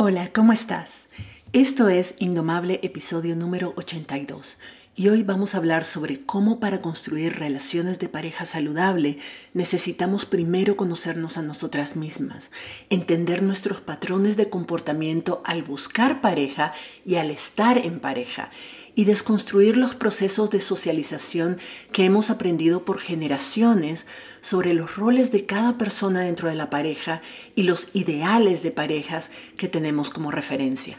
Hola, ¿cómo estás? Esto es Indomable episodio número 82 y hoy vamos a hablar sobre cómo para construir relaciones de pareja saludable necesitamos primero conocernos a nosotras mismas, entender nuestros patrones de comportamiento al buscar pareja y al estar en pareja y desconstruir los procesos de socialización que hemos aprendido por generaciones sobre los roles de cada persona dentro de la pareja y los ideales de parejas que tenemos como referencia.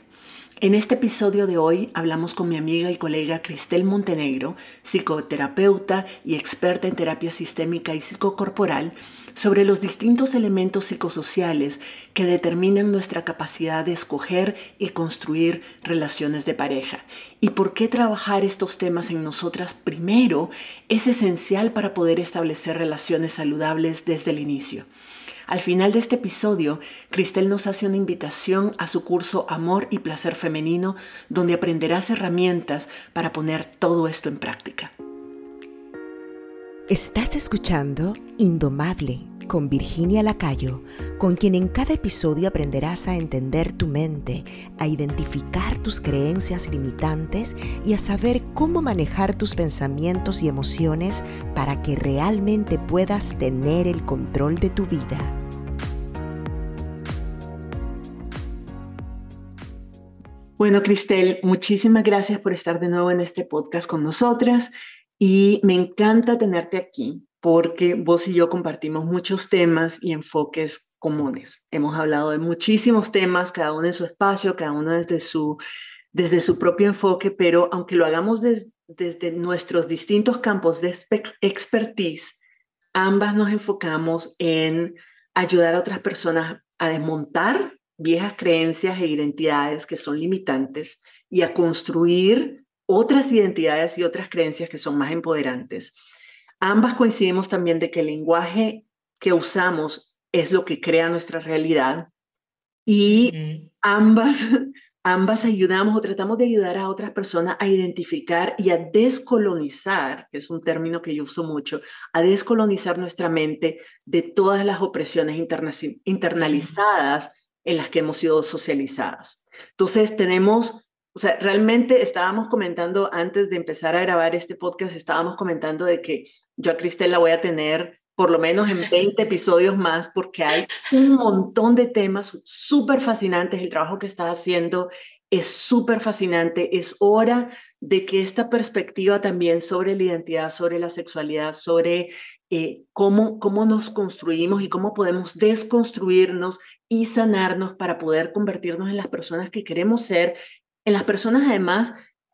En este episodio de hoy hablamos con mi amiga y colega Cristel Montenegro, psicoterapeuta y experta en terapia sistémica y psicocorporal, sobre los distintos elementos psicosociales que determinan nuestra capacidad de escoger y construir relaciones de pareja y por qué trabajar estos temas en nosotras primero es esencial para poder establecer relaciones saludables desde el inicio. Al final de este episodio, Cristel nos hace una invitación a su curso Amor y Placer Femenino, donde aprenderás herramientas para poner todo esto en práctica. Estás escuchando Indomable con Virginia Lacayo, con quien en cada episodio aprenderás a entender tu mente, a identificar tus creencias limitantes y a saber cómo manejar tus pensamientos y emociones para que realmente puedas tener el control de tu vida. Bueno, Cristel, muchísimas gracias por estar de nuevo en este podcast con nosotras y me encanta tenerte aquí porque vos y yo compartimos muchos temas y enfoques comunes. Hemos hablado de muchísimos temas, cada uno en su espacio, cada uno desde su, desde su propio enfoque, pero aunque lo hagamos desde nuestros distintos campos de expertise, ambas nos enfocamos en ayudar a otras personas a desmontar viejas creencias e identidades que son limitantes y a construir otras identidades y otras creencias que son más empoderantes. Ambas coincidimos también de que el lenguaje que usamos es lo que crea nuestra realidad y ambas, ambas ayudamos o tratamos de ayudar a otras personas a identificar y a descolonizar, que es un término que yo uso mucho, a descolonizar nuestra mente de todas las opresiones internalizadas en las que hemos sido socializadas. Entonces tenemos, o sea, realmente estábamos comentando antes de empezar a grabar este podcast, estábamos comentando de que yo a Cristel la voy a tener por lo menos en 20 episodios más, porque hay un montón de temas súper fascinantes. El trabajo que estás haciendo es súper fascinante. Es hora de que esta perspectiva también sobre la identidad, sobre la sexualidad, sobre eh, cómo, cómo nos construimos y cómo podemos desconstruirnos y sanarnos para poder convertirnos en las personas que queremos ser, en las personas además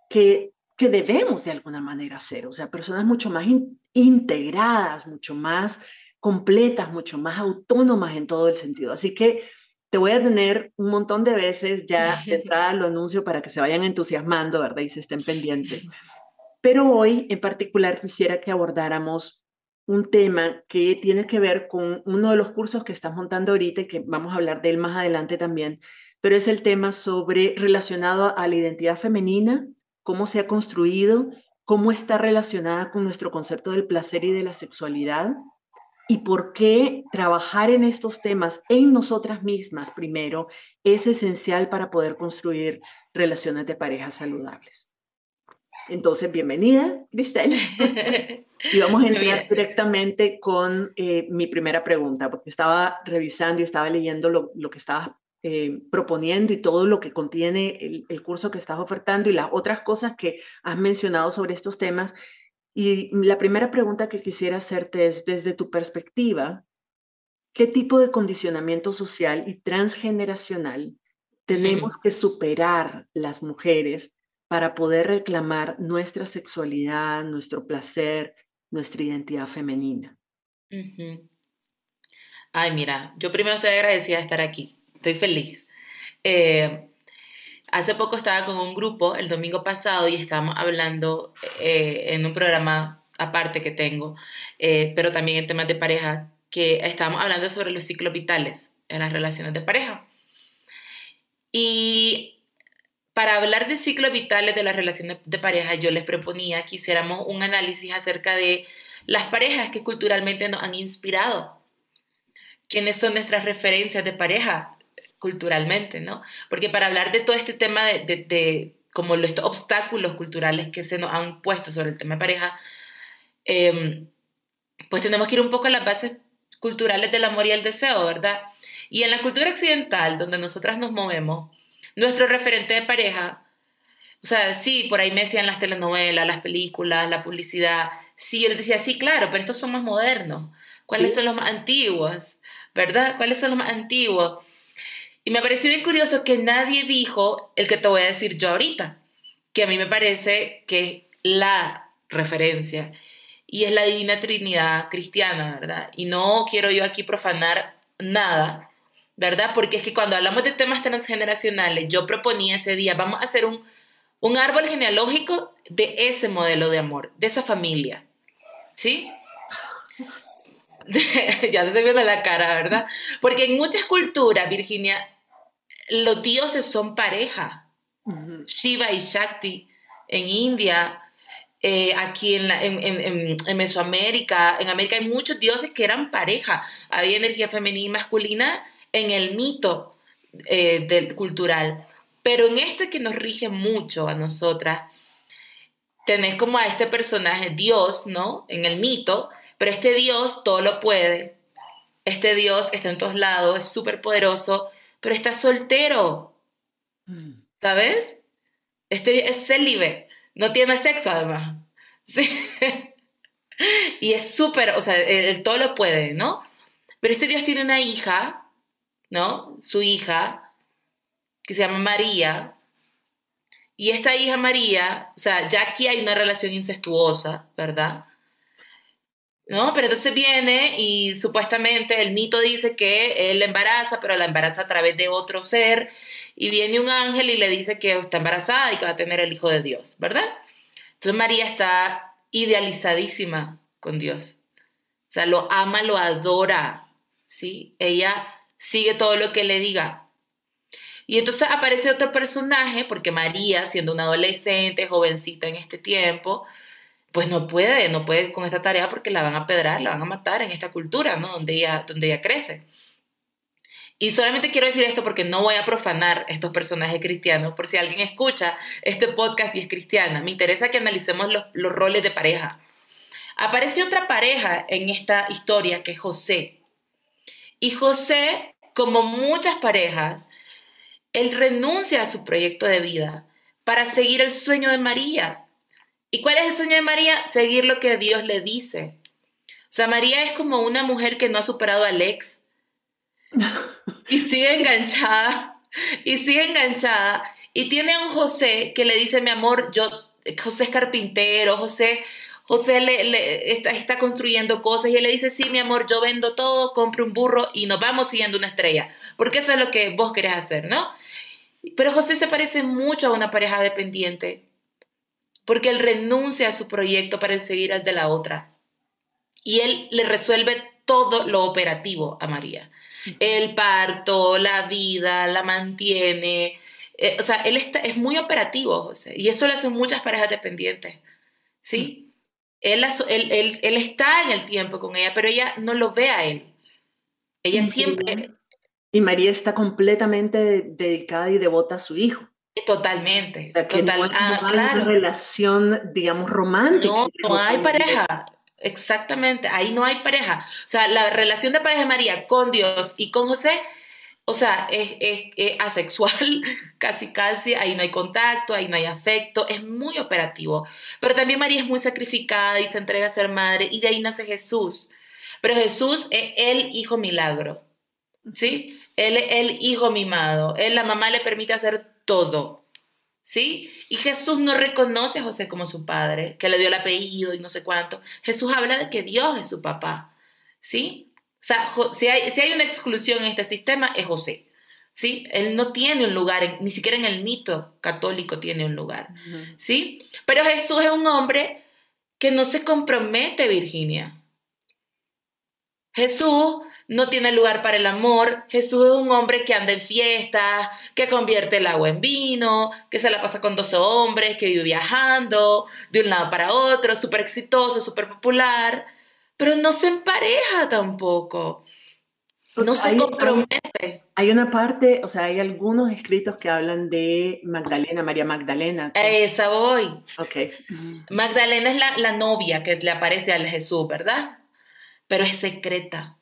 que, que debemos de alguna manera ser, o sea, personas mucho más integradas, mucho más completas, mucho más autónomas en todo el sentido. Así que te voy a tener un montón de veces, ya de entrada lo anuncio para que se vayan entusiasmando, ¿verdad? Y se estén pendientes. Pero hoy en particular quisiera que abordáramos un tema que tiene que ver con uno de los cursos que estás montando ahorita y que vamos a hablar de él más adelante también, pero es el tema sobre relacionado a la identidad femenina, cómo se ha construido, cómo está relacionada con nuestro concepto del placer y de la sexualidad y por qué trabajar en estos temas en nosotras mismas primero es esencial para poder construir relaciones de pareja saludables. Entonces, bienvenida, Cristel. y vamos a entrar directamente con eh, mi primera pregunta, porque estaba revisando y estaba leyendo lo, lo que estabas eh, proponiendo y todo lo que contiene el, el, curso que estás ofertando y las otras cosas que has mencionado sobre estos temas. Y la primera pregunta que quisiera hacerte es, desde tu perspectiva, ¿qué tipo de condicionamiento social y transgeneracional tenemos que superar las mujeres para poder reclamar nuestra sexualidad, nuestro placer, nuestra identidad femenina. Ay, mira, yo primero estoy agradecida de estar aquí, estoy feliz. Eh, hace poco estaba con un grupo el domingo pasado y estábamos hablando eh, en un programa aparte que tengo, eh, pero también en temas de pareja, que estábamos hablando sobre los ciclos vitales en las relaciones de pareja. Y para hablar de ciclos vitales de las relaciones de pareja, yo les proponía que hiciéramos un análisis acerca de las parejas que culturalmente nos han inspirado. ¿Quiénes son nuestras referencias de pareja culturalmente, ¿no? Porque para hablar de todo este tema de, de, como los obstáculos culturales que se nos han puesto sobre el tema de pareja, em, pues tenemos que ir un poco a las bases culturales del amor y el deseo, ¿verdad? Y en la cultura occidental, donde nosotras nos movemos, nuestro referente de pareja, o sea, sí, por ahí me decían las telenovelas, las películas, la publicidad, sí, yo les decía, sí, claro, pero estos son más modernos. ¿Cuáles son los más antiguos? ¿Verdad? ¿Cuáles son los más antiguos? Y me pareció bien curioso que nadie dijo el que te voy a decir yo ahorita, que a mí me parece que es la referencia y es la divina Trinidad cristiana, ¿verdad? Y no quiero yo aquí profanar nada, ¿verdad? Porque es que cuando hablamos de temas transgeneracionales, yo proponía ese día, vamos a hacer un, un árbol genealógico de ese modelo de amor, de esa familia, ¿sí? ya te estoy viendo la cara, ¿verdad? Porque en muchas culturas, Virginia, los dioses son pareja. Shiva y Shakti en India, eh, aquí en, en, Mesoamérica, en América hay muchos dioses que eran pareja. Había energía femenina y masculina en el mito eh, del, cultural. Pero en este que nos rige mucho a nosotras, tenés como a este personaje, Dios, ¿no? En el mito, pero este Dios todo lo puede. Este Dios está en todos lados, es súper poderoso, pero está soltero. Mm. ¿Sabes? Este es célibe, no tiene sexo además. Sí. y es súper, o sea, todo lo puede, ¿no? Pero este Dios tiene una hija, ¿no? Su hija, que se llama María. Y esta hija María, o sea, ya aquí hay una relación incestuosa, ¿verdad? ¿No? Pero entonces viene y supuestamente el mito dice que él la embaraza, pero la embaraza a través de otro ser, y viene un ángel y le dice que está embarazada y que va a tener el Hijo de Dios, ¿verdad? Entonces María está idealizadísima con Dios. O sea, lo ama, lo adora, ¿sí? Ella sigue todo lo que le diga. Y entonces aparece otro personaje, porque María, siendo una adolescente, jovencita en este tiempo, pues no puede, no puede con esta tarea porque la van a pedrar, la van a matar en esta cultura, ¿no? Donde ella, donde crece. Y solamente quiero decir esto porque no voy a profanar estos personajes cristianos, por si alguien escucha este podcast y es cristiana. Me interesa que analicemos los, los roles de pareja. Aparece otra pareja en esta historia que es José. Y José, como muchas parejas, él renuncia a su proyecto de vida para seguir el sueño de María, ¿Y cuál es el sueño de María? Seguir lo que Dios le dice. O sea, María es como una mujer que no ha superado al ex y sigue enganchada y sigue enganchada y tiene a un José que le dice, mi amor, yo, José es carpintero, José, José le, está, está, construyendo cosas y él le dice, sí, mi amor, yo vendo todo, compro un burro y nos vamos siguiendo una estrella, porque eso es lo que vos querés hacer, ¿no? Pero José se parece mucho a una pareja dependiente porque él renuncia a su proyecto para seguir al de la otra. Y él le resuelve todo lo operativo a María. El parto, la vida, la mantiene. Eh, o sea, él está, es muy operativo, José. Y eso lo hacen muchas parejas dependientes. ¿Sí? Él, él, él, está en el tiempo con ella, pero ella no lo ve a él. Ella siempre... Y María está completamente dedicada y devota a su hijo. Totalmente. total, no, ah, hay una relación, digamos, romántica. No, no hay pareja. Exactamente, ahí no hay pareja. O sea, la relación de pareja de María con Dios y con José, o sea, es, es, asexual, casi casi, ahí no hay contacto, ahí no hay afecto, es muy operativo. Pero también María es muy sacrificada y se entrega a ser madre y de ahí nace Jesús. Pero Jesús es el hijo milagro, ¿sí? Él es el hijo mimado. Él, la mamá le permite hacer todo. ¿Sí? Y Jesús no reconoce a José como su padre, que le dio el apellido y no sé cuánto. Jesús habla de que Dios es su papá. ¿Sí? O sea, si hay, si hay una exclusión en este sistema, es José. ¿Sí? Él no tiene un lugar, ni siquiera en el mito católico tiene un lugar. ¿Sí? Pero Jesús es un hombre que no se compromete, Virginia. Jesús no tiene lugar para el amor. Jesús es un hombre que anda en fiestas, que convierte el agua en vino, que se la pasa con 12 hombres, que vive viajando de un lado para otro, súper exitoso, súper popular, pero no se empareja tampoco. no se compromete. Hay, una parte, o sea, hay algunos escritos que hablan de Magdalena, María Magdalena. esa voy. Ok. Magdalena es la, la novia que le aparece al Jesús, ¿verdad? Pero es secreta.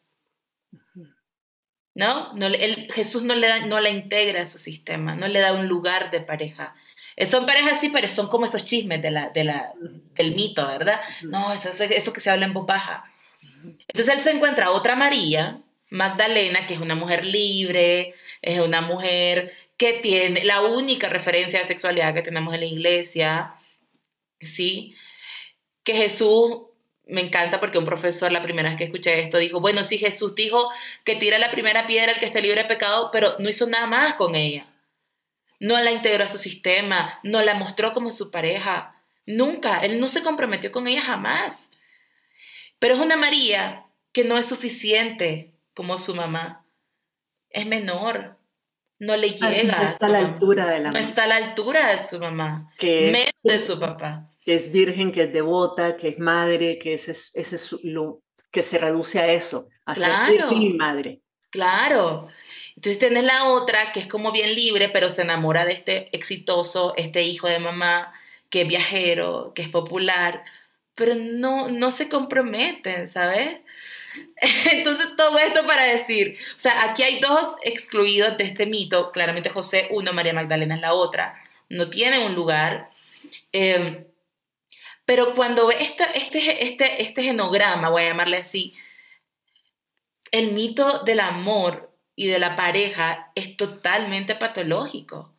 ¿No? no el, Jesús no, le da, no la integra a su sistema, no le da un lugar de pareja. Eh, son parejas sí, pero son como esos chismes de la, de la, del mito, ¿verdad? No, eso, eso, que se habla en voz baja. Entonces él se encuentra otra María, Magdalena, que es una mujer libre, es una mujer que tiene la única referencia de sexualidad que tenemos en la iglesia, ¿sí? Que Jesús, me encanta porque un profesor la primera vez que escuché esto dijo, bueno, sí, Jesús dijo que tira la primera piedra el que esté libre de pecado, pero no hizo nada más con ella. No la integró a su sistema, no la mostró como su pareja, nunca, él no se comprometió con ella jamás. Pero es una María que no es suficiente como su mamá. Es menor, no le llega. No está a la altura de la mamá. No está a la altura de su mamá, que menos de su papá. Que es virgen, que es devota, que es madre, que, es, ese es lo, que se reduce a eso, a ser virgen y madre. Claro. Entonces tienes la otra que es como bien libre, pero se enamora de este exitoso, este hijo de mamá, que es viajero, que es popular, pero no, no se comprometen, ¿sabes? Entonces, todo esto para decir, o sea, aquí hay dos excluidos de este mito, claramente José uno, María Magdalena es la otra, no tiene un lugar. Em, pero cuando ve este, este, este genograma, voy a llamarle así, el mito del amor y de la pareja es totalmente patológico.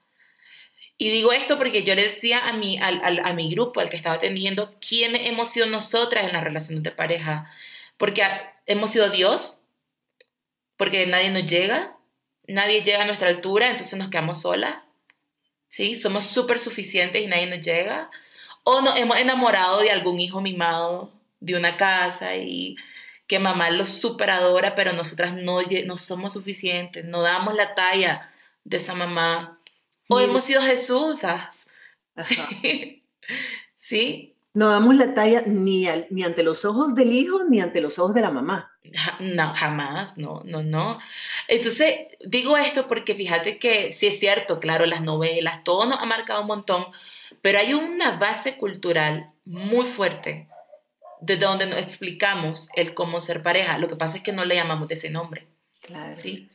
Y digo esto porque yo le decía a mi, a mi grupo, al que estaba atendiendo, quién hemos sido nosotras en las relaciones de pareja. Porque hemos sido Dios, porque nadie nos llega, nadie llega a nuestra altura, entonces nos quedamos solas, ¿sí? Somos súper suficientes y nadie nos llega. O nos hemos enamorado de algún hijo mimado de una casa y que mamá lo superadora, pero nosotras no, no somos suficientes, no damos la talla de esa mamá. O hemos sido Jesús, ¿sí? ¿Sí? No damos la talla ni, ni ante los ojos del hijo ni ante los ojos de la mamá. No, jamás, no, no, no. Entonces, digo esto porque fíjate que sí es cierto, claro, las novelas, todo nos ha marcado un montón, pero hay una base cultural muy fuerte de donde nos explicamos el cómo ser pareja. Lo que pasa es que no le llamamos de ese nombre. Claro. ¿sí?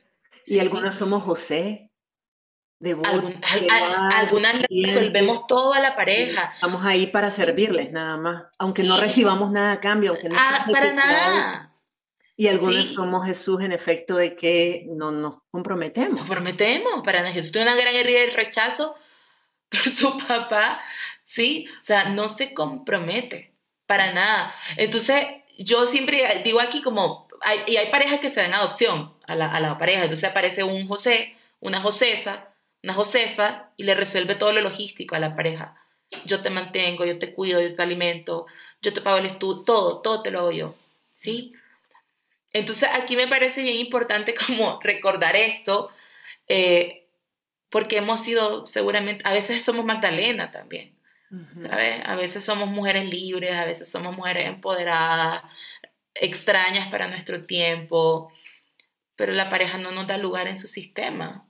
Y algunas somos José, de algunas resolvemos todo a la pareja. Estamos ahí para servirles nada más, aunque no recibamos nada a cambio. Aunque no ah, para nada. Y algunos somos Jesús en efecto de que no nos comprometemos. Nos comprometemos. Para Jesús tiene una gran herida de rechazo su papá, ¿sí? O sea, no se compromete para nada. Entonces, yo siempre digo aquí como, hay, y hay parejas que se dan adopción a la, a la pareja. Entonces aparece un José, una Josesa, una Josefa y le resuelve todo lo logístico a la pareja. Yo te mantengo, yo te cuido, yo te alimento, yo te pago el estudio, todo, todo te lo hago yo. ¿Sí? Entonces aquí me parece bien importante como recordar esto, eh, porque hemos sido seguramente, a veces somos Magdalena también, ¿sabes? A veces somos mujeres libres, a veces somos mujeres empoderadas, extrañas para nuestro tiempo, pero la pareja no nos da lugar en su sistema.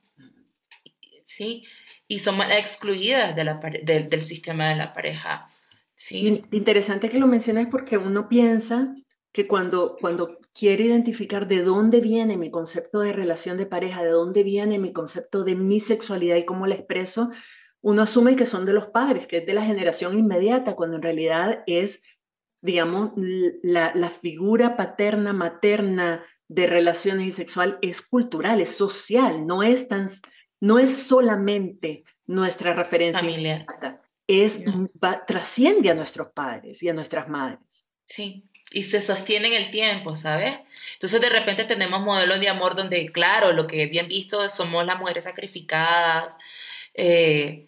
¿sí? Y somos excluidas de la, del sistema de la pareja, ¿sí? Interesante que lo menciones porque uno piensa que cuando, cuando quiere identificar de dónde viene mi concepto de relación de pareja, de dónde viene mi concepto de mi sexualidad y cómo la expreso, uno asume que son de los padres, que es de la generación inmediata, cuando en realidad es, digamos, la, la figura paterna, materna de relaciones y sexual es cultural, es social, no es tan no es solamente nuestra referencia familiar, es trasciende a nuestros padres y a nuestras madres. Sí, y se sostiene en el tiempo, ¿sabes? Entonces de repente tenemos modelos de amor donde, claro, lo que bien visto somos las mujeres sacrificadas, eh,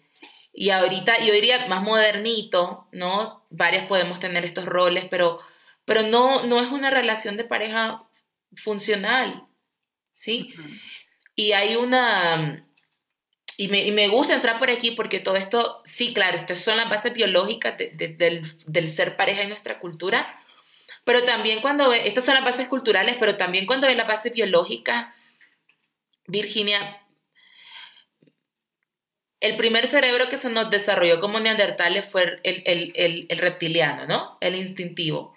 y ahorita, yo diría más modernito, ¿no? Varias podemos tener estos roles, pero, pero no, no es una relación de pareja funcional, ¿sí? Y hay una, y me, gusta entrar por aquí porque todo esto, sí, claro, estas son las bases biológicas del, del, ser pareja en nuestra cultura, Pero también cuando ve, estas son las bases culturales, pero también cuando ve la base biológica, Virginia, el primer cerebro que se nos desarrolló como neandertales fue el, reptiliano, ¿no? El instintivo.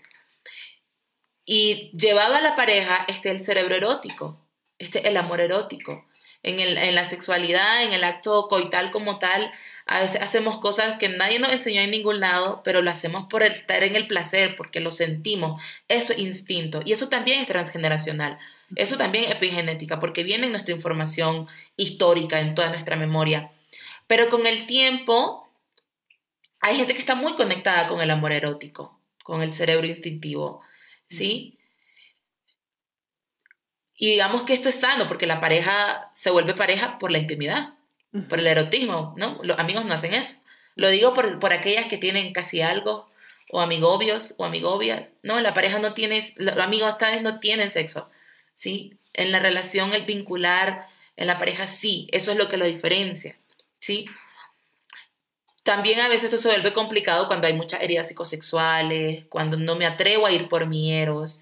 Y llevado a la pareja, este el cerebro erótico, este el amor erótico. En, en la sexualidad, en el acto coital como tal, a veces hacemos cosas que nadie nos enseñó en ningún lado, pero lo hacemos por estar en el placer, porque lo sentimos. Eso es instinto. Y eso también es transgeneracional. Eso también es epigenética, porque viene en nuestra información histórica, en toda nuestra memoria. Pero con el tiempo, hay gente que está muy conectada con el amor erótico, con el cerebro instintivo, ¿sí? Y digamos que esto es sano, porque la pareja se vuelve pareja por la intimidad por el erotismo, ¿no? Los amigos no hacen eso. Lo digo por, por aquellas que tienen casi algo, o amigobios o amigobias. No, la pareja no tiene, los amigos tales no tienen sexo, ¿sí? En la relación, el vincular, en la pareja sí, eso es lo que lo diferencia, ¿sí? También a veces esto se vuelve complicado cuando hay muchas heridas psicosexuales, cuando no me atrevo a ir por mieros,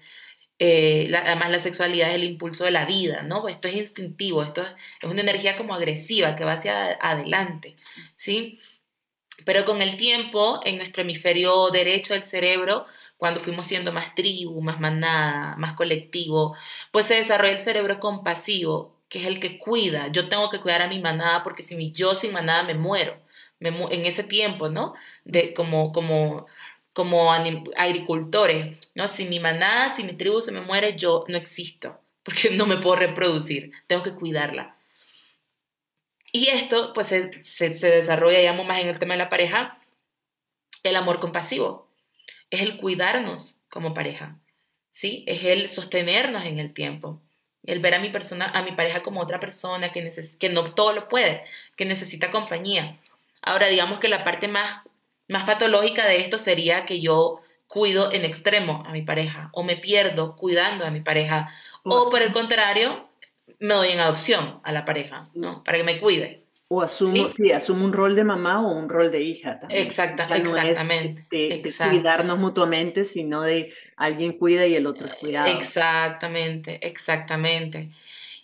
eh, además la sexualidad es el impulso de la vida, ¿no? Esto es instintivo, esto es, una energía como agresiva que va hacia adelante, ¿sí? Pero con el tiempo, en nuestro hemisferio derecho del cerebro, cuando fuimos siendo más tribu, más manada, más colectivo, pues se desarrolla el cerebro compasivo, que es el que cuida. Yo tengo que cuidar a mi manada porque si mi, yo sin manada me muero. Me en ese tiempo, ¿no? De, como, como como agricultores, ¿no? Si mi manada, si mi tribu se me muere, yo no existo, porque no me puedo reproducir, tengo que cuidarla. Y esto, pues, se, se, desarrolla, digamos, más en el tema de la pareja, el amor compasivo. Es el cuidarnos como pareja, ¿sí? Es el sostenernos en el tiempo. El ver a mi persona, a mi pareja como otra persona que, que no todo lo puede, que necesita compañía. Ahora, digamos que la parte más más patológica de esto sería que yo cuido en extremo a mi pareja o me pierdo cuidando a mi pareja o, por el contrario me doy en adopción a la pareja, ¿no? Para que me cuide. O asumo, ¿Sí? asumo un rol de mamá o un rol de hija también. Exacta, exactamente. de, cuidarnos mutuamente, sino de alguien cuida y el otro es cuidado. Exactamente, exactamente.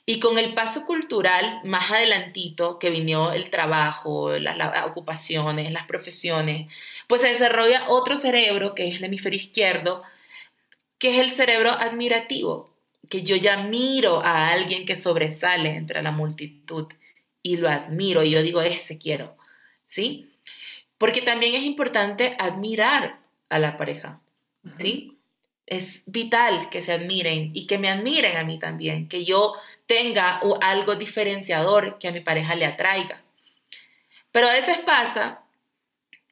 Y con el paso cultural, más adelantito, que vino el trabajo, las, ocupaciones, las profesiones, pues se desarrolla otro cerebro, que es el hemisferio izquierdo, que es el cerebro admirativo, que yo ya miro a alguien que sobresale entre la multitud y lo admiro y yo digo, ese quiero, ¿sí? Porque también es importante admirar a la pareja, ¿sí? Es vital que se admiren y que me admiren a mí también, que yo tenga algo diferenciador que a mi pareja le atraiga. Pero a veces pasa,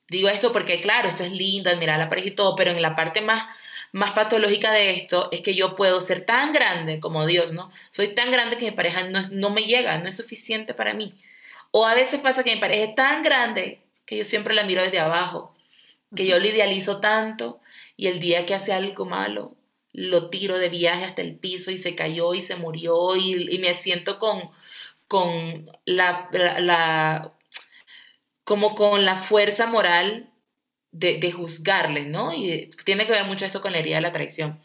digo esto porque claro, esto es lindo, admirar a la pareja y todo, pero en la parte más, más patológica de esto es que yo puedo ser tan grande como Dios, ¿no? Soy tan grande que mi pareja no, no me llega, no es suficiente para mí. O a veces pasa que mi pareja es tan grande que yo siempre la miro desde abajo, que yo lo idealizo tanto y el día que hace algo malo, lo tiro de viaje hasta el piso y se cayó y se murió y, me siento con, con la, como con la fuerza moral de, juzgarle, ¿no? Y tiene que ver mucho esto con la herida de la traición.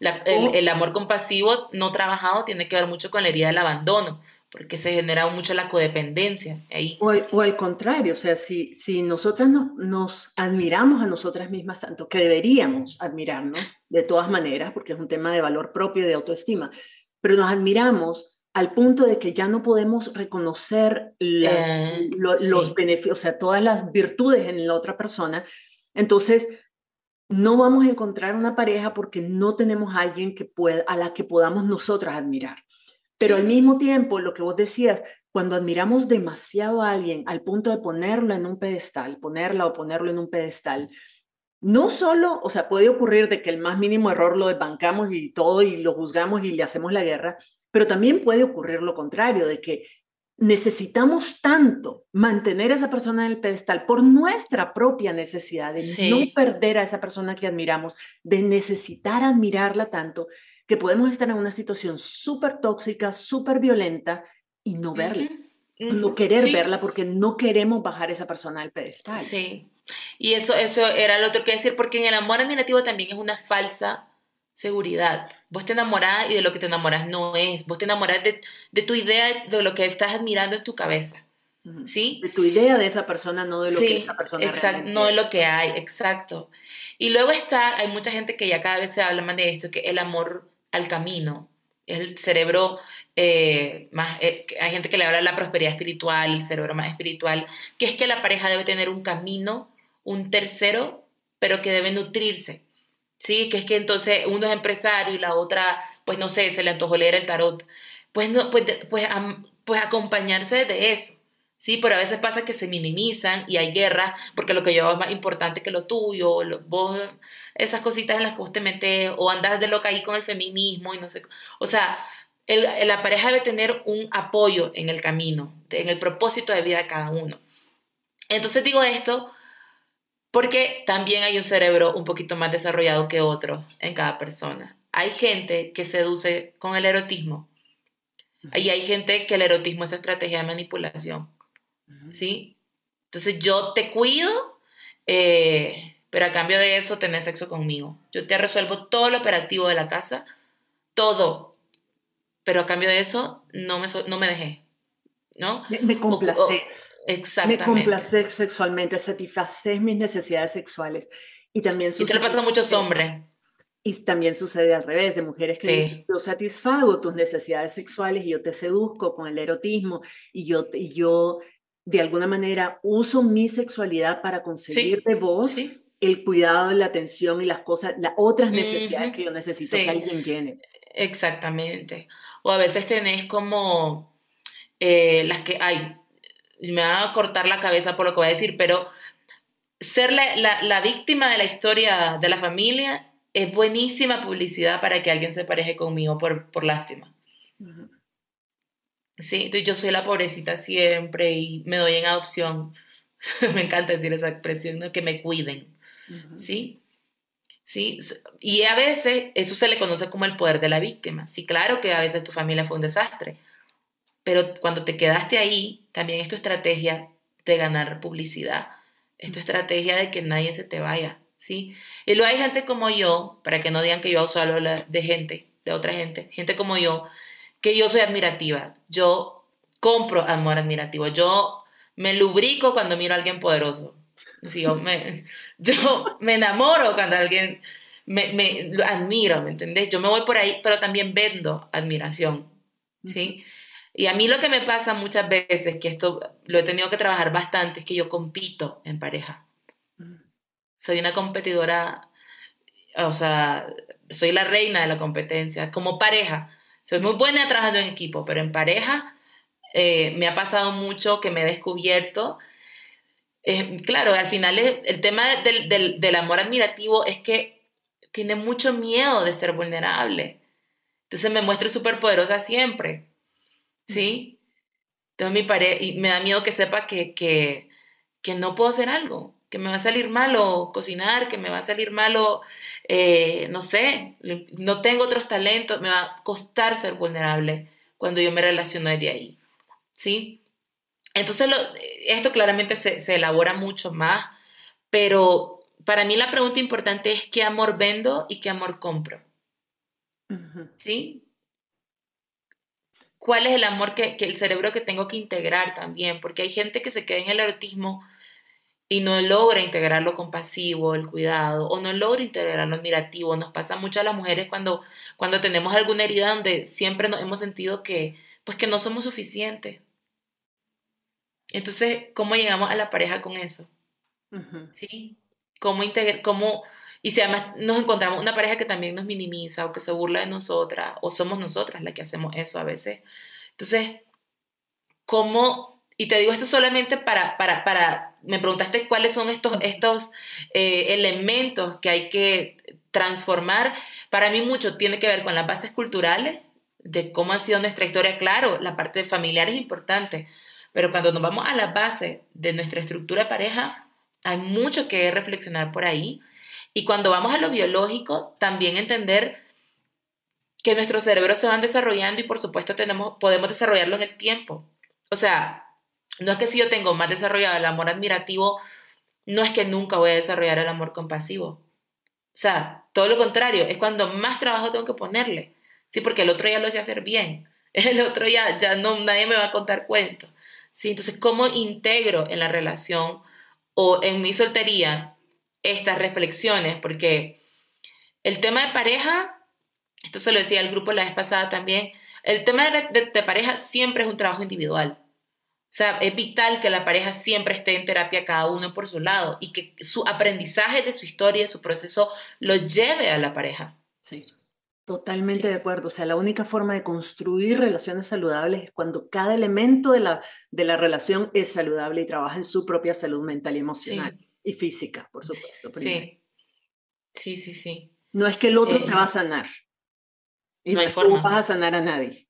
el, el, amor compasivo no trabajado tiene que ver mucho con la herida del abandono porque se genera mucho la codependencia ahí. O, o al contrario, o sea, si, si nosotras nos admiramos a nosotras mismas tanto, que deberíamos admirarnos de todas maneras, porque es un tema de valor propio y de autoestima, pero nos admiramos al punto de que ya no podemos reconocer eh, los beneficios, o sea, todas las virtudes en la otra persona, entonces no vamos a encontrar una pareja porque no tenemos a alguien que pueda, a la que podamos nosotras admirar. Pero al mismo tiempo, lo que vos decías, cuando admiramos demasiado a alguien al punto de ponerlo en un pedestal, ponerla o ponerlo en un pedestal, no solo, o sea, puede ocurrir de que el más mínimo error lo desbancamos y todo y lo juzgamos y le hacemos la guerra, pero también puede ocurrir lo contrario, de que necesitamos tanto mantener a esa persona en el pedestal por nuestra propia necesidad de no perder a esa persona que admiramos, de necesitar admirarla tanto, que podemos estar en una situación súper tóxica, súper violenta y no verla. No querer verla porque no queremos bajar a esa persona al pedestal. Sí. Y eso, eso era lo otro que decir, porque en el amor admirativo también es una falsa seguridad. Vos te enamorás y de lo que te enamoras no es. Vos te enamorás de, de tu idea, de lo que estás admirando en tu cabeza. ¿Sí? De tu idea de esa persona, no de lo que esa persona exacto, no de lo que hay, exacto. Y luego está, hay mucha gente que ya cada vez se habla más de esto, que el amor al camino, el cerebro eh, más, eh, hay gente que le habla de la prosperidad espiritual, el cerebro más espiritual, que es que la pareja debe tener un camino, un tercero, pero que debe nutrirse. Sí, que es que entonces uno es empresario y la otra, pues no sé, se le antojó leer el tarot. Pues, no, pues, pues, pues acompañarse de eso. Sí, pero a veces pasa que se minimizan y hay guerras porque lo que yo hago es más importante que lo tuyo, vos, esas cositas en las que usted mete o andas de loca ahí con el feminismo y no sé. O sea, el, la pareja debe tener un apoyo en el camino, en el propósito de vida de cada uno. Entonces digo esto porque también hay un cerebro un poquito más desarrollado que otro en cada persona. Hay gente que seduce con el erotismo y hay gente que el erotismo es estrategia de manipulación. ¿Sí? Entonces yo te cuido, eh, pero a cambio de eso tenés sexo conmigo. Yo te resuelvo todo lo operativo de la casa, todo, pero a cambio de eso no me, no me dejé. ¿No? Me, me complaces. Exactamente. Me complaces sexualmente, satisfaces mis necesidades sexuales. Y también sucede. Y te lo pasa a muchos hombres. Y también sucede al revés, de mujeres que dicen, yo satisfago tus necesidades sexuales y yo te seduzco con el erotismo y yo, y yo de alguna manera uso mi sexualidad para conseguir de vos el cuidado, la atención y las cosas, las otras necesidades que yo necesito que alguien llene. Exactamente. O a veces tenés como eh, las que, hay me va a cortar la cabeza por lo que voy a decir, pero ser la, la, víctima de la historia de la familia es buenísima publicidad para que alguien se pareje conmigo por, por lástima. Sí, yo soy la pobrecita siempre y me doy en adopción. me encanta decir esa expresión, ¿no? que me cuiden. ¿Sí? ¿Sí? Y a veces eso se le conoce como el poder de la víctima. Sí, claro que a veces tu familia fue un desastre, pero cuando te quedaste ahí, también es tu estrategia de ganar publicidad, es tu estrategia de que nadie se te vaya, ¿sí? Y luego hay gente como yo, para que no digan que yo solo hablo de gente, de otra gente, gente como yo, que yo soy admirativa, yo compro amor admirativo, yo me lubrico cuando miro a alguien poderoso, ¿sí? yo, me, yo me enamoro cuando alguien me, me admiro, ¿me entendés? Yo me voy por ahí, pero también vendo admiración, ¿sí? Y a mí lo que me pasa muchas veces, que esto lo he tenido que trabajar bastante, es que yo compito en pareja. Soy una competidora, o sea, soy la reina de la competencia. Como pareja, soy muy buena trabajando en equipo, pero en pareja eh, me ha pasado mucho que me he descubierto. claro, al final el tema del, del, del amor admirativo es que tiene mucho miedo de ser vulnerable. Entonces me muestro súper poderosa siempre ¿sí? Tengo mi pared y me da miedo que sepa que, que, que, no puedo hacer algo, que me va a salir malo cocinar, que me va a salir malo, eh, no sé, no tengo otros talentos, me va a costar ser vulnerable cuando yo me relaciono desde ahí, ¿sí? Entonces, lo, esto claramente se, se elabora mucho más, pero para mí la pregunta importante es qué amor vendo y qué amor compro. ¿Sí? cuál es el amor que, el cerebro que tengo que integrar también, porque hay gente que se queda en el erotismo y no logra integrar lo compasivo, el cuidado, o no logra integrar lo admirativo. Nos pasa mucho a las mujeres cuando, cuando tenemos alguna herida donde siempre nos hemos sentido que, pues que no somos suficientes. Entonces, ¿cómo llegamos a la pareja con eso? ¿Sí? ¿Cómo, integrar, cómo y si además nos encontramos una pareja que también nos minimiza o que se burla de nosotras, o somos nosotras las que hacemos eso a veces. Entonces, ¿cómo? Y te digo esto solamente para, para, para me preguntaste cuáles son estos, estos eh, elementos que hay que transformar. Para mí mucho tiene que ver con las bases culturales, de cómo ha sido nuestra historia. Claro, la parte familiar es importante, pero cuando nos vamos a la base de nuestra estructura de pareja, hay mucho que reflexionar por ahí y cuando vamos a lo biológico, también entender que nuestros cerebros se van desarrollando y por supuesto tenemos, podemos desarrollarlo en el tiempo. O sea, no es que si yo tengo más desarrollado el amor admirativo, no es que nunca voy a desarrollar el amor compasivo. sea, todo lo contrario, es cuando más trabajo tengo que ponerle. Sí, porque el otro ya lo sé hacer bien. El otro ya, ya no, nadie me va a contar cuentos. Sí, entonces, ¿cómo integro en la relación o en mi soltería estas reflexiones? Porque el tema de pareja, esto se lo decía el grupo la vez pasada también, el tema de, pareja siempre es un trabajo individual. O sea, es vital que la pareja siempre esté en terapia cada uno por su lado y que su aprendizaje de su historia, de su proceso, lo lleve a la pareja. Sí, totalmente de acuerdo. O sea, la única forma de construir relaciones saludables es cuando cada elemento de la, de la relación es saludable y trabaja en su propia salud mental y emocional y física, por supuesto. Sí, sí, sí, sí. No es que el otro te va a sanar. Y no, hay forma. vas a sanar a nadie.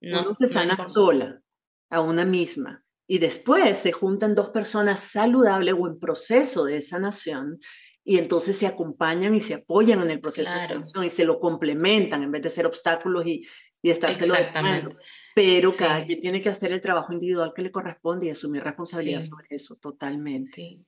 No, Uno se sana sola, a una misma. Y después se juntan dos personas saludables o en proceso de sanación y entonces se acompañan y se apoyan en el proceso de sanación y se lo complementan en vez de ser obstáculos y, y estárselo. Pero cada quien tiene que hacer el trabajo individual que le corresponde y asumir responsabilidad sobre eso totalmente. Sí.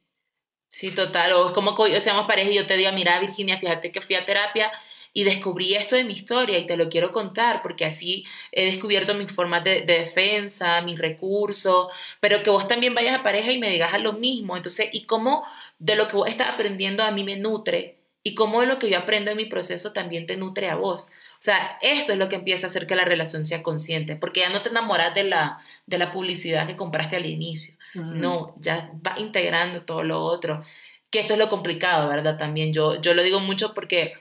Sí, total. O es como que seamos pareja y yo te diga, mira, Virginia, fíjate que fui a terapia y descubrí esto de mi historia y te lo quiero contar porque así he descubierto mis formas de, defensa, mis recursos, pero que vos también vayas a pareja y me digas a lo mismo. Entonces, ¿y cómo de lo que vos estás aprendiendo a mí me nutre? Y cómo de lo que yo aprendo en mi proceso también te nutre a vos. O sea, esto es lo que empieza a hacer que la relación sea consciente, porque ya no te enamoras de la, de la publicidad que compraste al inicio. No, ya va integrando todo lo otro. Que esto es lo complicado, ¿verdad? También yo, yo lo digo mucho porque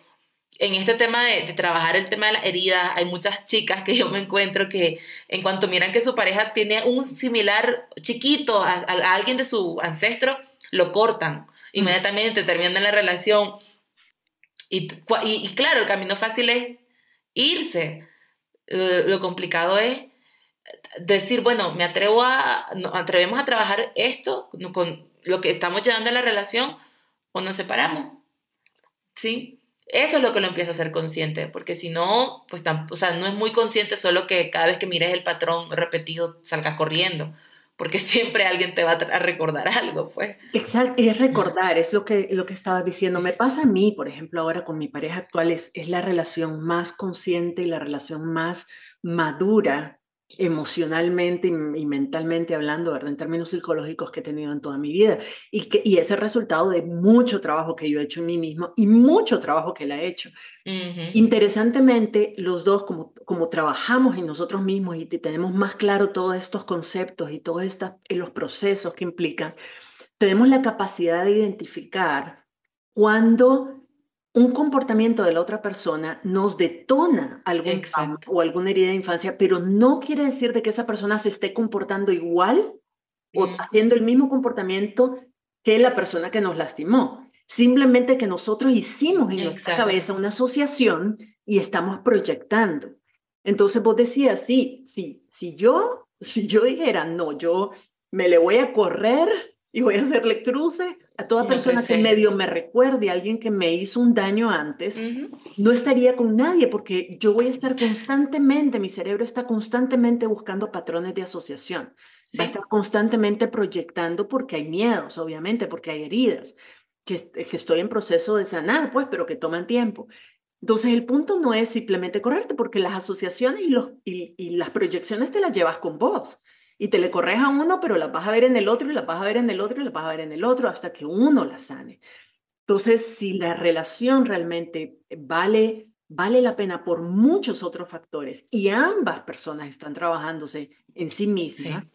en este tema de, trabajar el tema de las heridas, hay muchas chicas que yo me encuentro que en cuanto miran que su pareja tiene un similar chiquito a, alguien de su ancestro, lo cortan. Inmediatamente terminan la relación. Y, y, claro, el camino fácil es irse. Lo, complicado es decir, bueno, me atrevo a, atrevemos a trabajar esto con lo que estamos llevando a la relación o nos separamos. ¿Sí? Eso es lo que lo empieza a ser consciente, porque si no, pues o sea, no es muy consciente solo que cada vez que mires el patrón repetido salgas corriendo, porque siempre alguien te va a recordar algo, pues. Exacto, y es recordar, es lo que, lo que estaba diciendo. Me pasa a mí, por ejemplo, ahora con mi pareja actual, es, es la relación más consciente y la relación más madura emocionalmente y, mentalmente hablando, ¿verdad? En términos psicológicos que he tenido en toda mi vida. Y, que, y es el resultado de mucho trabajo que yo he hecho en mí mismo y mucho trabajo que él ha hecho. Interesantemente, los dos, como, como trabajamos en nosotros mismos y tenemos más claro todos estos conceptos y todos estos, los procesos que implican, tenemos la capacidad de identificar cuando un comportamiento de la otra persona nos detona algún o alguna herida de infancia, pero no quiere decir de que esa persona se esté comportando igual o haciendo el mismo comportamiento que la persona que nos lastimó. Simplemente que nosotros hicimos en nuestra cabeza una asociación y estamos proyectando. Entonces vos decías, sí, sí, si yo, si yo dijera, no, yo me le voy a correr y voy a hacerle cruces a toda persona que medio me recuerde, a alguien que me hizo un daño antes, no estaría con nadie porque yo voy a estar constantemente, mi cerebro está constantemente buscando patrones de asociación, va a estar constantemente proyectando porque hay miedos, obviamente, porque hay heridas, que, que estoy en proceso de sanar, pues, pero que toman tiempo. Entonces, el punto no es simplemente correrte, porque las asociaciones y, los, y, y las proyecciones te las llevas con vos y te le corres a uno, pero las vas a ver en el otro y las vas a ver en el otro y las vas a ver en el otro hasta que uno la sane. Entonces, si la relación realmente vale, vale la pena por muchos otros factores y ambas personas están trabajándose en sí mismas,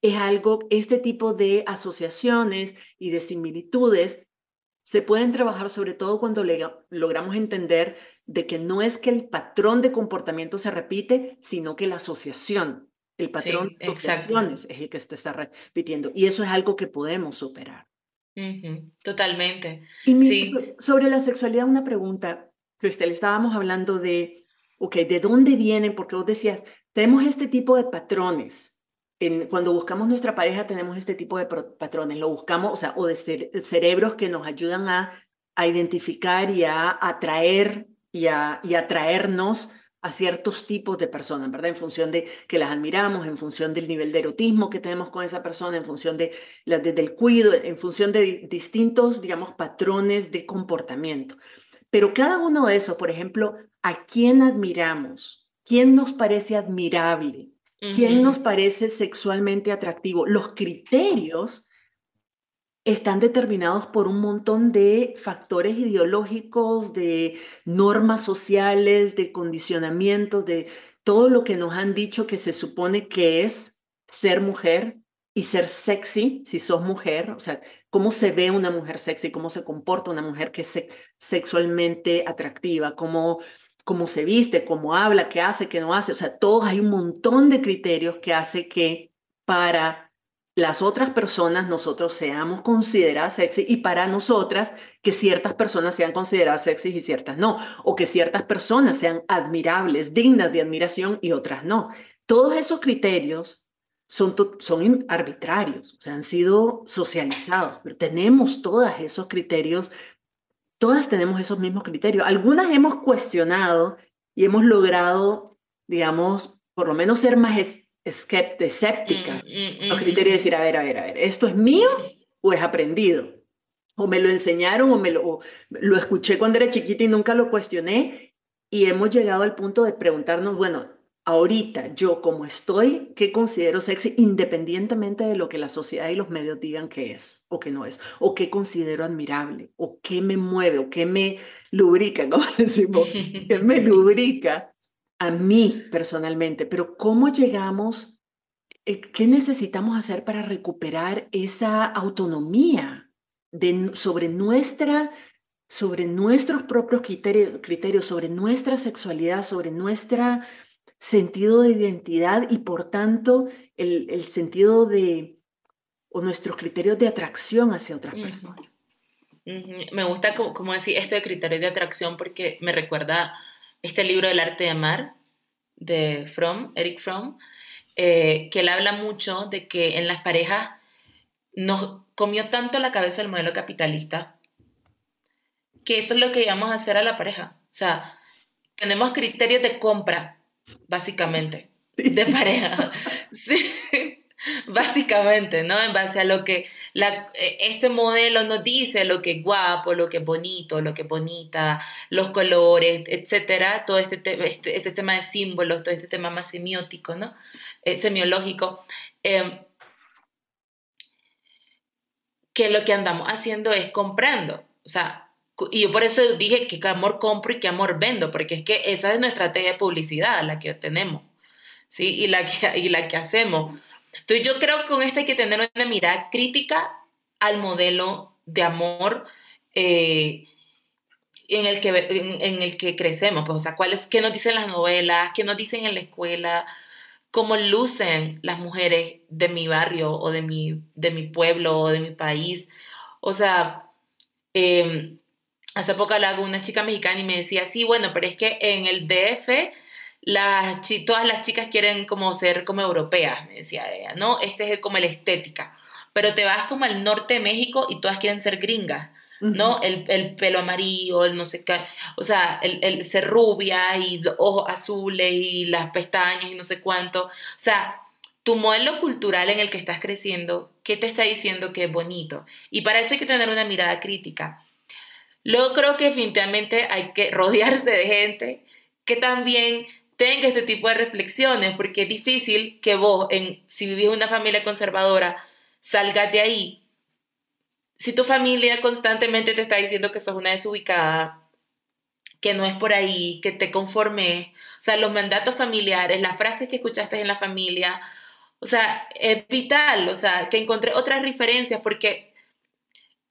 es algo, este tipo de asociaciones y de similitudes se pueden trabajar sobre todo cuando logramos entender de que no es que el patrón de comportamiento se repite, sino que la asociación el patrón de asociaciones es el que se está repitiendo y eso es algo que podemos superar. Totalmente. Y sí. sobre la sexualidad, una pregunta, Cristel, estábamos hablando de, ok, ¿de dónde vienen? Porque vos decías, tenemos este tipo de patrones. En, cuando buscamos nuestra pareja tenemos este tipo de patrones, lo buscamos, o sea, o de cerebros que nos ayudan a, a identificar y a atraer y a, y atraernos a ciertos tipos de personas, ¿verdad? En función de que las admiramos, en función del nivel de erotismo que tenemos con esa persona, en función de, la, del cuido, en función de distintos, digamos, patrones de comportamiento. pero cada uno de esos, por ejemplo, ¿a quién admiramos? ¿Quién nos parece admirable? ¿Quién nos parece sexualmente atractivo? Los criterios están determinados por un montón de factores ideológicos, de normas sociales, de condicionamientos, de todo lo que nos han dicho que se supone que es ser mujer y ser sexy si sos mujer, o sea, cómo se ve una mujer sexy, cómo se comporta una mujer que es sexualmente atractiva, cómo, cómo se viste, cómo habla, qué hace, qué no hace, o sea, todos hay un montón de criterios que hace que para las otras personas nosotros seamos consideradas sexy y para nosotras que ciertas personas sean consideradas sexy y ciertas no, o que ciertas personas sean admirables, dignas de admiración y otras no. Todos esos criterios son, son arbitrarios, o sea, han sido socializados, pero tenemos todos esos criterios, todas tenemos esos mismos criterios. Algunas hemos cuestionado y hemos logrado, digamos, por lo menos ser más escépticas mm, mm, los mm, criterios de decir, a ver, a ver, a ver, ¿esto es mío o es aprendido? O me lo enseñaron o me lo, lo escuché cuando era chiquita y nunca lo cuestioné. Y hemos llegado al punto de preguntarnos, bueno, ahorita yo como estoy, ¿qué considero sexy independientemente de lo que la sociedad y los medios digan que es o que no es? ¿O qué considero admirable? ¿O qué me mueve? ¿O qué me lubrica? ¿Cómo decimos? ¿Qué me lubrica? A mí personalmente, pero ¿cómo llegamos? Eh, ¿Qué necesitamos hacer para recuperar esa autonomía de, sobre, nuestra, sobre nuestros propios criterios, criterios, sobre nuestra sexualidad, sobre nuestro sentido de identidad y por tanto el, el sentido de, o nuestros criterios de atracción hacia otras personas? Me gusta como, como decir esto de criterios de atracción porque me recuerda este libro del arte de amar de Fromm, Eric Fromm, eh, que él habla mucho de que en las parejas nos comió tanto la cabeza el modelo capitalista que eso es lo que íbamos a hacer a la pareja. O sea, tenemos criterios de compra, básicamente, de pareja. Sí. Básicamente, ¿no? En base a lo que la, e, este modelo nos dice, lo que es guapo, lo que es bonito, lo que es bonita, los colores, etcétera, todo este, este, este, tema de símbolos, todo este tema más semiótico, ¿no? Eh, semiológico. Em, que lo que andamos haciendo es comprando. O sea, y yo por eso dije que amor compro y que amor vendo, porque es que esa es nuestra estrategia de publicidad, la que tenemos, ¿sí? Y la que, y la que hacemos. Entonces yo creo que con esto hay que tener una mirada crítica al modelo de amor eh, en, el que, en, el que crecemos. Pues, o sea, ¿cuál ¿qué nos dicen las novelas? ¿Qué nos dicen en la escuela? ¿Cómo lucen las mujeres de mi barrio o de mi, de mi pueblo o de mi país? O sea, em, hace poco hablaba con una chica mexicana y me decía, sí, bueno, pero es que en el DF las, todas las chicas quieren como ser como europeas, me decía ella, ¿no? Este es como la estética. Pero te vas como al norte de México y todas quieren ser gringas, ¿no? el, el, pelo amarillo, el no sé qué, o sea, el, el ser rubia y ojos azules y las pestañas y no sé cuánto. O sea, tu modelo cultural en el que estás creciendo, ¿qué te está diciendo que es bonito? Y para eso hay que tener una mirada crítica. Luego creo que definitivamente hay que rodearse de gente que también tenga este tipo de reflexiones, porque es difícil que vos, en, si vivís en una familia conservadora, salgas de ahí. Si tu familia constantemente te está diciendo que sos una desubicada, que no es por ahí, que te conformes, o sea, los mandatos familiares, las frases que escuchaste en la familia, o sea, es vital, o sea, que encontré otras referencias, porque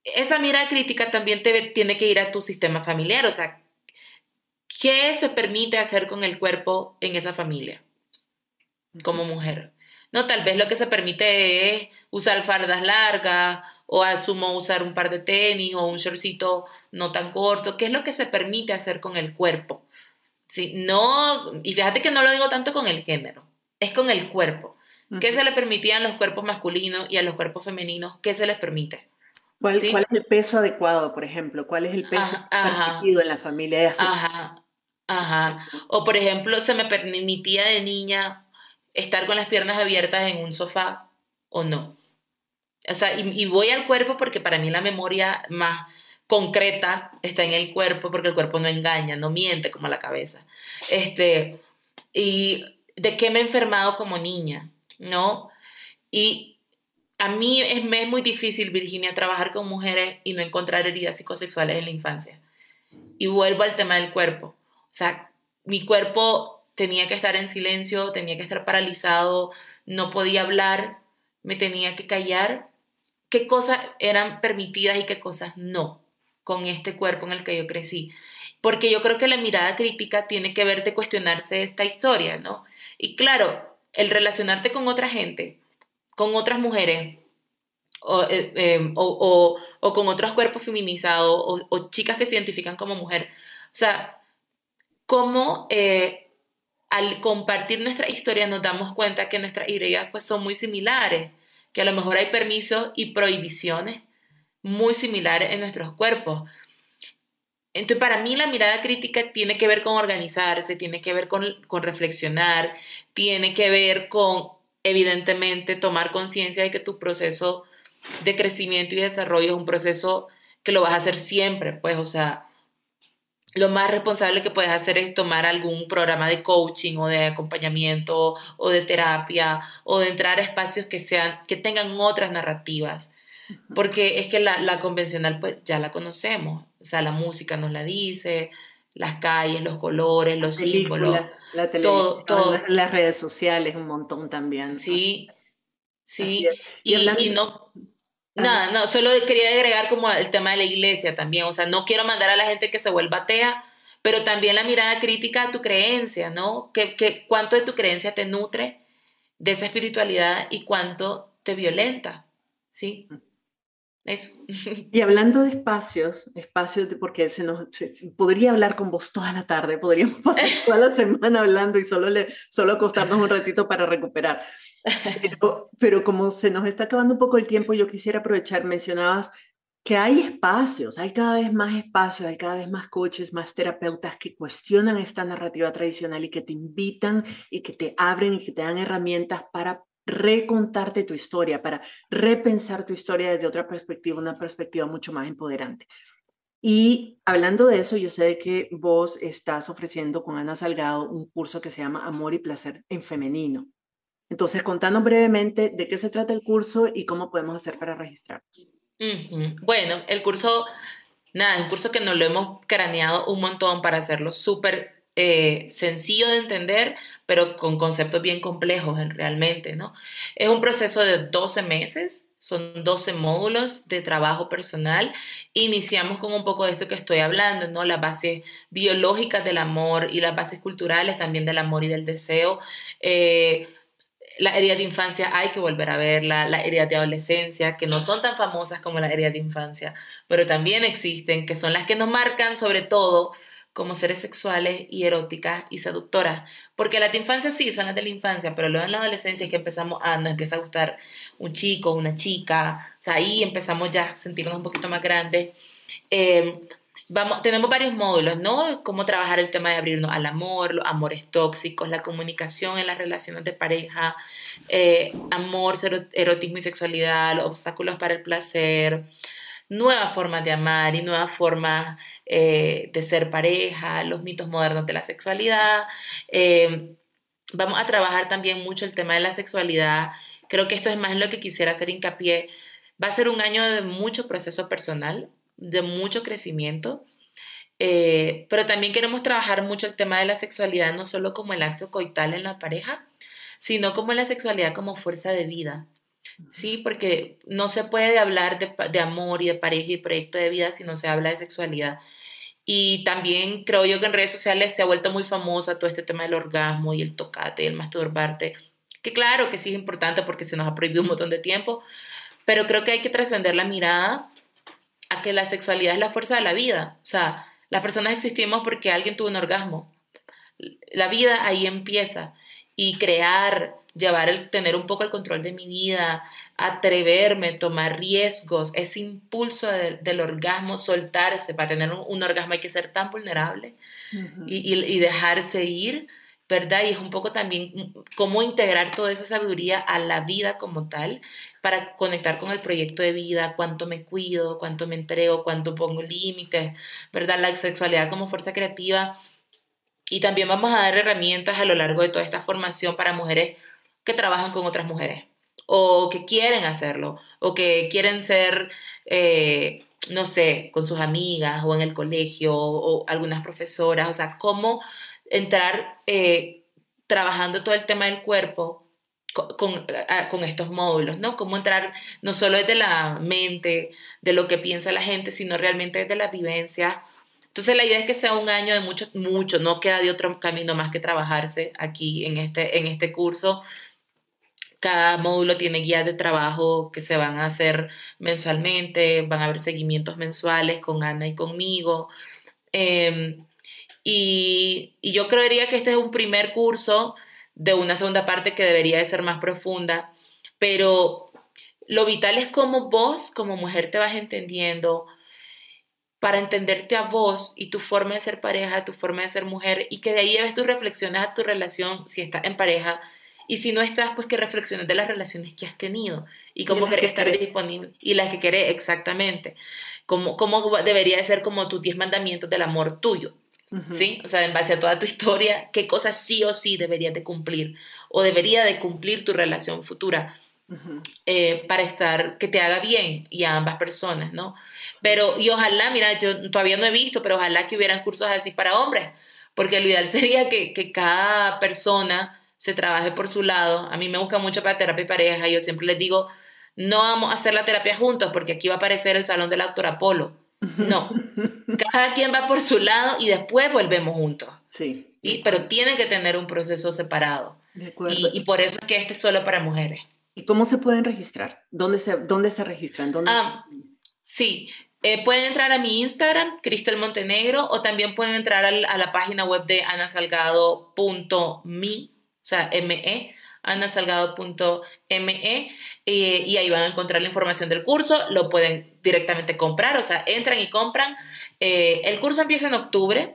esa mirada crítica también te, tiene que ir a tu sistema familiar, o sea, ¿Qué se permite hacer con el cuerpo en esa familia como mujer? No, tal vez lo que se permite es usar faldas largas o asumo usar un par de tenis o un shortcito no tan corto. ¿Qué es lo que se permite hacer con el cuerpo? Sí, no, y fíjate que no lo digo tanto con el género, es con el cuerpo. ¿Qué se le permitía a los cuerpos masculinos y a los cuerpos femeninos? ¿Qué se les permite? ¿Cuál, es el peso adecuado, por ejemplo? ¿Cuál es el peso permitido en la familia? Ajá, ajá. O por ejemplo, se me permitía de niña estar con las piernas abiertas en un sofá o no. O sea, y, voy al cuerpo porque para mí la memoria más concreta está en el cuerpo, porque el cuerpo no engaña, no miente como la cabeza. Este, y de qué me he enfermado como niña, ¿no? Y a mí es, me es muy difícil, Virginia, trabajar con mujeres y no encontrar heridas psicosexuales en la infancia. Y vuelvo al tema del cuerpo. O sea, mi cuerpo tenía que estar en silencio, tenía que estar paralizado, no podía hablar, me tenía que callar. ¿Qué cosas eran permitidas y qué cosas no con este cuerpo en el que yo crecí? Porque yo creo que la mirada crítica tiene que ver de cuestionarse esta historia, ¿no? Y claro, el relacionarte con otra gente, con otras mujeres, o, eh, em, con otros cuerpos feminizados, o, chicas que se identifican como mujer. O sea, cómo eh, al compartir nuestra historia nos damos cuenta que nuestras ideas pues, son muy similares, que a lo mejor hay permisos y prohibiciones muy similares en nuestros cuerpos. Entonces, para mí la mirada crítica tiene que ver con organizarse, tiene que ver con, con reflexionar, tiene que ver con, evidentemente, tomar conciencia de que tu proceso de crecimiento y desarrollo es un proceso que lo vas a hacer siempre, pues, o sea, lo más responsable que puedes hacer es tomar algún programa de coaching o de acompañamiento o de terapia o de entrar a espacios que sean que tengan otras narrativas. Porque es que la, la, convencional pues ya la conocemos, o sea, la música nos la dice, las calles, los colores, los símbolos, la todo, todo. Las redes sociales, un montón también. Sí, sí, y, y, no, nada, no, solo quería agregar como el tema de la iglesia también, o sea, no quiero mandar a la gente que se vuelva atea, pero también la mirada crítica a tu creencia, ¿no? Que, que cuánto de tu creencia te nutre de esa espiritualidad y cuánto te violenta, ¿sí? Eso. Y hablando de espacios, espacios, porque se nos, podría hablar con vos toda la tarde, podríamos pasar toda la semana hablando y solo, le, solo acostarnos un ratito para recuperar. Pero, pero como se nos está acabando un poco el tiempo, yo quisiera aprovechar, mencionabas que hay espacios, hay cada vez más espacios, hay cada vez más coaches, más terapeutas que cuestionan esta narrativa tradicional y que te invitan y que te abren y que te dan herramientas para recontarte tu historia, para repensar tu historia desde otra perspectiva, una perspectiva mucho más empoderante. Y hablando de eso, yo sé que vos estás ofreciendo con Ana Salgado un curso que se llama Amor y Placer en Femenino. Entonces, contanos brevemente de qué se trata el curso y cómo podemos hacer para registrarnos. Bueno, el curso, nada, es un curso que nos lo hemos craneado un montón para hacerlo súper eh, sencillo de entender, pero con conceptos bien complejos en, realmente, ¿no? Es un proceso de 12 meses, son 12 módulos de trabajo personal. Iniciamos con un poco de esto que estoy hablando, ¿no? Las bases biológicas del amor y las bases culturales también del amor y del deseo. Eh, la herida de infancia hay que volver a verla, la herida de adolescencia, que no son tan famosas como la herida de infancia, pero también existen, que son las que nos marcan sobre todo como seres sexuales y eróticas y seductoras. Porque las de infancia sí, son las de la infancia, pero luego en la adolescencia es que empezamos a, nos empieza a gustar un chico, una chica, o sea, ahí empezamos ya a sentirnos un poquito más grandes. Eh, vamos, tenemos varios módulos, ¿no? Cómo trabajar el tema de abrirnos al amor, los amores tóxicos, la comunicación en las relaciones de pareja, eh, amor, erotismo y sexualidad, los obstáculos para el placer, nuevas formas de amar y nuevas formas eh, de ser pareja, los mitos modernos de la sexualidad. Eh, vamos a trabajar también mucho el tema de la sexualidad. Creo que esto es más lo que quisiera hacer hincapié. Va a ser un año de mucho proceso personal, de mucho crecimiento. Eh, pero también queremos trabajar mucho el tema de la sexualidad, no solo como el acto coital en la pareja, sino como la sexualidad como fuerza de vida. Sí, porque no se puede hablar de, amor y de pareja y proyecto de vida si no se habla de sexualidad. Y también creo yo que en redes sociales se ha vuelto muy famosa todo este tema del orgasmo y el tocate y el masturbarte, que claro que sí es importante porque se nos ha prohibido un montón de tiempo, pero creo que hay que trascender la mirada a que la sexualidad es la fuerza de la vida. O sea, las personas existimos porque alguien tuvo un orgasmo. La vida ahí empieza y crear llevar el, tener un poco el control de mi vida, atreverme, tomar riesgos, ese impulso del orgasmo, soltarse, para tener un, orgasmo hay que ser tan vulnerable y, y, dejarse ir, ¿verdad? Y es un poco también cómo integrar toda esa sabiduría a la vida como tal, para conectar con el proyecto de vida, cuánto me cuido, cuánto me entrego, cuánto pongo límites, ¿verdad? La sexualidad como fuerza creativa. Y también vamos a dar herramientas a lo largo de toda esta formación para mujeres que trabajan con otras mujeres o que quieren hacerlo o que quieren ser, eh, no sé, con sus amigas o en el colegio o, algunas profesoras, o sea, cómo entrar eh, trabajando todo el tema del cuerpo con, con, estos módulos, ¿no? Cómo entrar no solo desde la mente, de lo que piensa la gente, sino realmente desde la vivencia. Entonces la idea es que sea un año de mucho, mucho, no queda de otro camino más que trabajarse aquí en este, en este curso. Cada módulo tiene guías de trabajo que se van a hacer mensualmente, van a haber seguimientos mensuales con Ana y conmigo. Em, y, y yo creería que este es un primer curso de una segunda parte que debería de ser más profunda, pero lo vital es cómo vos como mujer te vas entendiendo para entenderte a vos y tu forma de ser pareja, tu forma de ser mujer y que de ahí lleves tus reflexiones a tu relación si estás en pareja y si no estás, pues que reflexiones de las relaciones que has tenido y cómo querés estar disponible y las que querés exactamente, cómo, cómo debería de ser como tus diez mandamientos del amor tuyo. ¿Sí? O sea, en base a toda tu historia, qué cosas sí o sí deberías de cumplir o debería de cumplir tu relación futura eh, para estar, que te haga bien y a ambas personas, ¿no? Pero, y ojalá, mira, yo todavía no he visto, pero ojalá que hubieran cursos así para hombres, porque lo ideal sería que, que cada persona se trabaje por su lado. A mí me gusta mucho para terapia y pareja, yo siempre les digo, no vamos a hacer la terapia juntos porque aquí va a aparecer el salón de la doctora Polo no, cada quien va por su lado y después volvemos juntos. Sí. Pero tienen que tener un proceso separado. De acuerdo. Y, por eso es que este es solo para mujeres. ¿Y cómo se pueden registrar? ¿Dónde se, dónde se registran? ¿Dónde... Ah, sí, eh, pueden entrar a mi Instagram, Cristel Montenegro, o también pueden entrar a la página web de anasalgado.me, sea, ME, anasalgado.me eh, y ahí van a encontrar la información del curso, lo pueden directamente comprar, o sea, entran y compran. Eh, el curso empieza en octubre.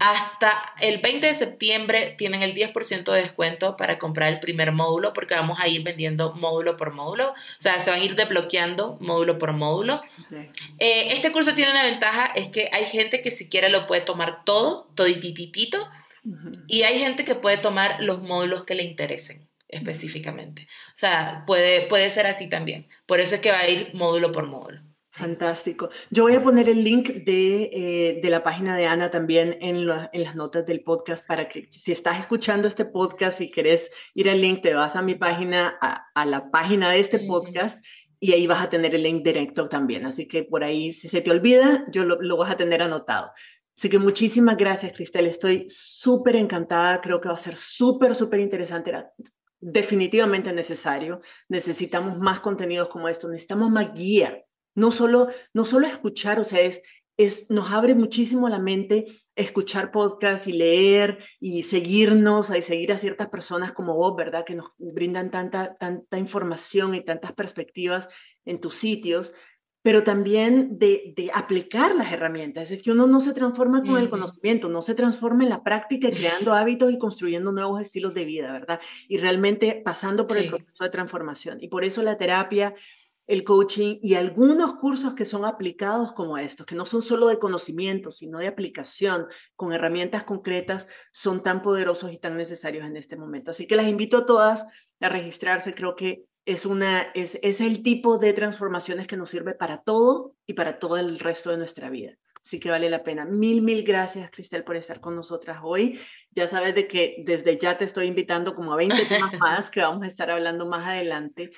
Hasta el 20 de septiembre tienen el 10% de descuento para comprar el primer módulo porque vamos a ir vendiendo módulo por módulo. O sea, se van a ir desbloqueando módulo por módulo. Eh, este curso tiene una ventaja, es que hay gente que si quiere lo puede tomar todo, todititito, y hay gente que puede tomar los módulos que le interesen específicamente. O sea, puede, puede ser así también. Por eso es que va a ir módulo por módulo. Fantástico. Yo voy a poner el link de, eh, de la página de Ana también en, en, las notas del podcast para que si estás escuchando este podcast y querés ir al link, te vas a mi página, a, a la página de este podcast y ahí vas a tener el link directo también. Así que por ahí, si se te olvida, yo lo, lo vas a tener anotado. Así que muchísimas gracias, Cristel. Estoy súper encantada. Creo que va a ser súper, súper interesante. Era definitivamente necesario. Necesitamos más contenidos como esto. Necesitamos más guía. No solo, no solo escuchar, o sea, es, es, nos abre muchísimo la mente escuchar podcasts y leer y seguirnos y seguir a ciertas personas como vos, ¿verdad? Que nos brindan tanta, tanta información y tantas perspectivas en tus sitios pero también de, de, aplicar las herramientas. Es que uno no se transforma con el conocimiento, no se transforma en la práctica, creando hábitos y construyendo nuevos estilos de vida, ¿verdad? Y realmente pasando por el proceso de transformación. Y por eso la terapia, el coaching y algunos cursos que son aplicados como estos, que no son solo de conocimiento, sino de aplicación con herramientas concretas, son tan poderosos y tan necesarios en este momento. Así que las invito a todas a registrarse. Creo que es, una, es, es el tipo de transformaciones que nos sirve para todo y para todo el resto de nuestra vida. Así que vale la pena. Mil, mil gracias, Cristel, por estar con nosotras hoy. Ya sabes de que desde ya te estoy invitando como a 20 temas más que vamos a estar hablando más adelante.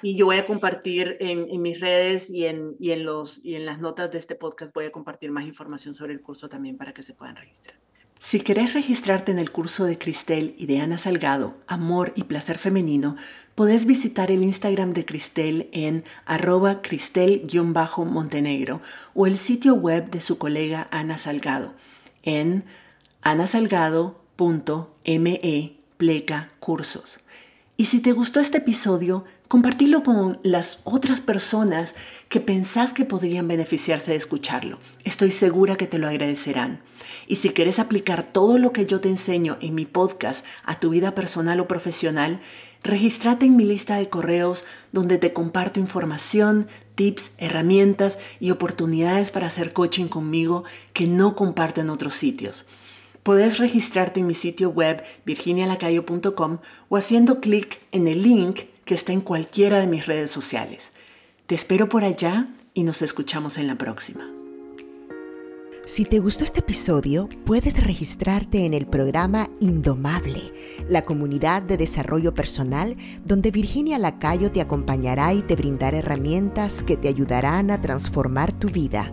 Y yo voy a compartir en, en mis redes y en, y, en los, y en las notas de este podcast, voy a compartir más información sobre el curso también para que se puedan registrar. Si querés registrarte en el curso de Cristel y de Ana Salgado, Amor y Placer Femenino, podés visitar el Instagram de Cristel en arroba cristel-montenegro o el sitio web de su colega Ana Salgado en anasalgado.me pleca cursos. Y si te gustó este episodio, compartilo con las otras personas que pensás que podrían beneficiarse de escucharlo. Estoy segura que te lo agradecerán. Y si quieres aplicar todo lo que yo te enseño en mi podcast a tu vida personal o profesional, Regístrate en mi lista de correos donde te comparto información, tips, herramientas y oportunidades para hacer coaching conmigo que no comparto en otros sitios. Puedes registrarte en mi sitio web virginialacayo.com o haciendo clic en el link que está en cualquiera de mis redes sociales. Te espero por allá y nos escuchamos en la próxima. Si te gustó este episodio, puedes registrarte en el programa Indomable, la comunidad de desarrollo personal donde Virginia Lacayo te acompañará y te brindará herramientas que te ayudarán a transformar tu vida.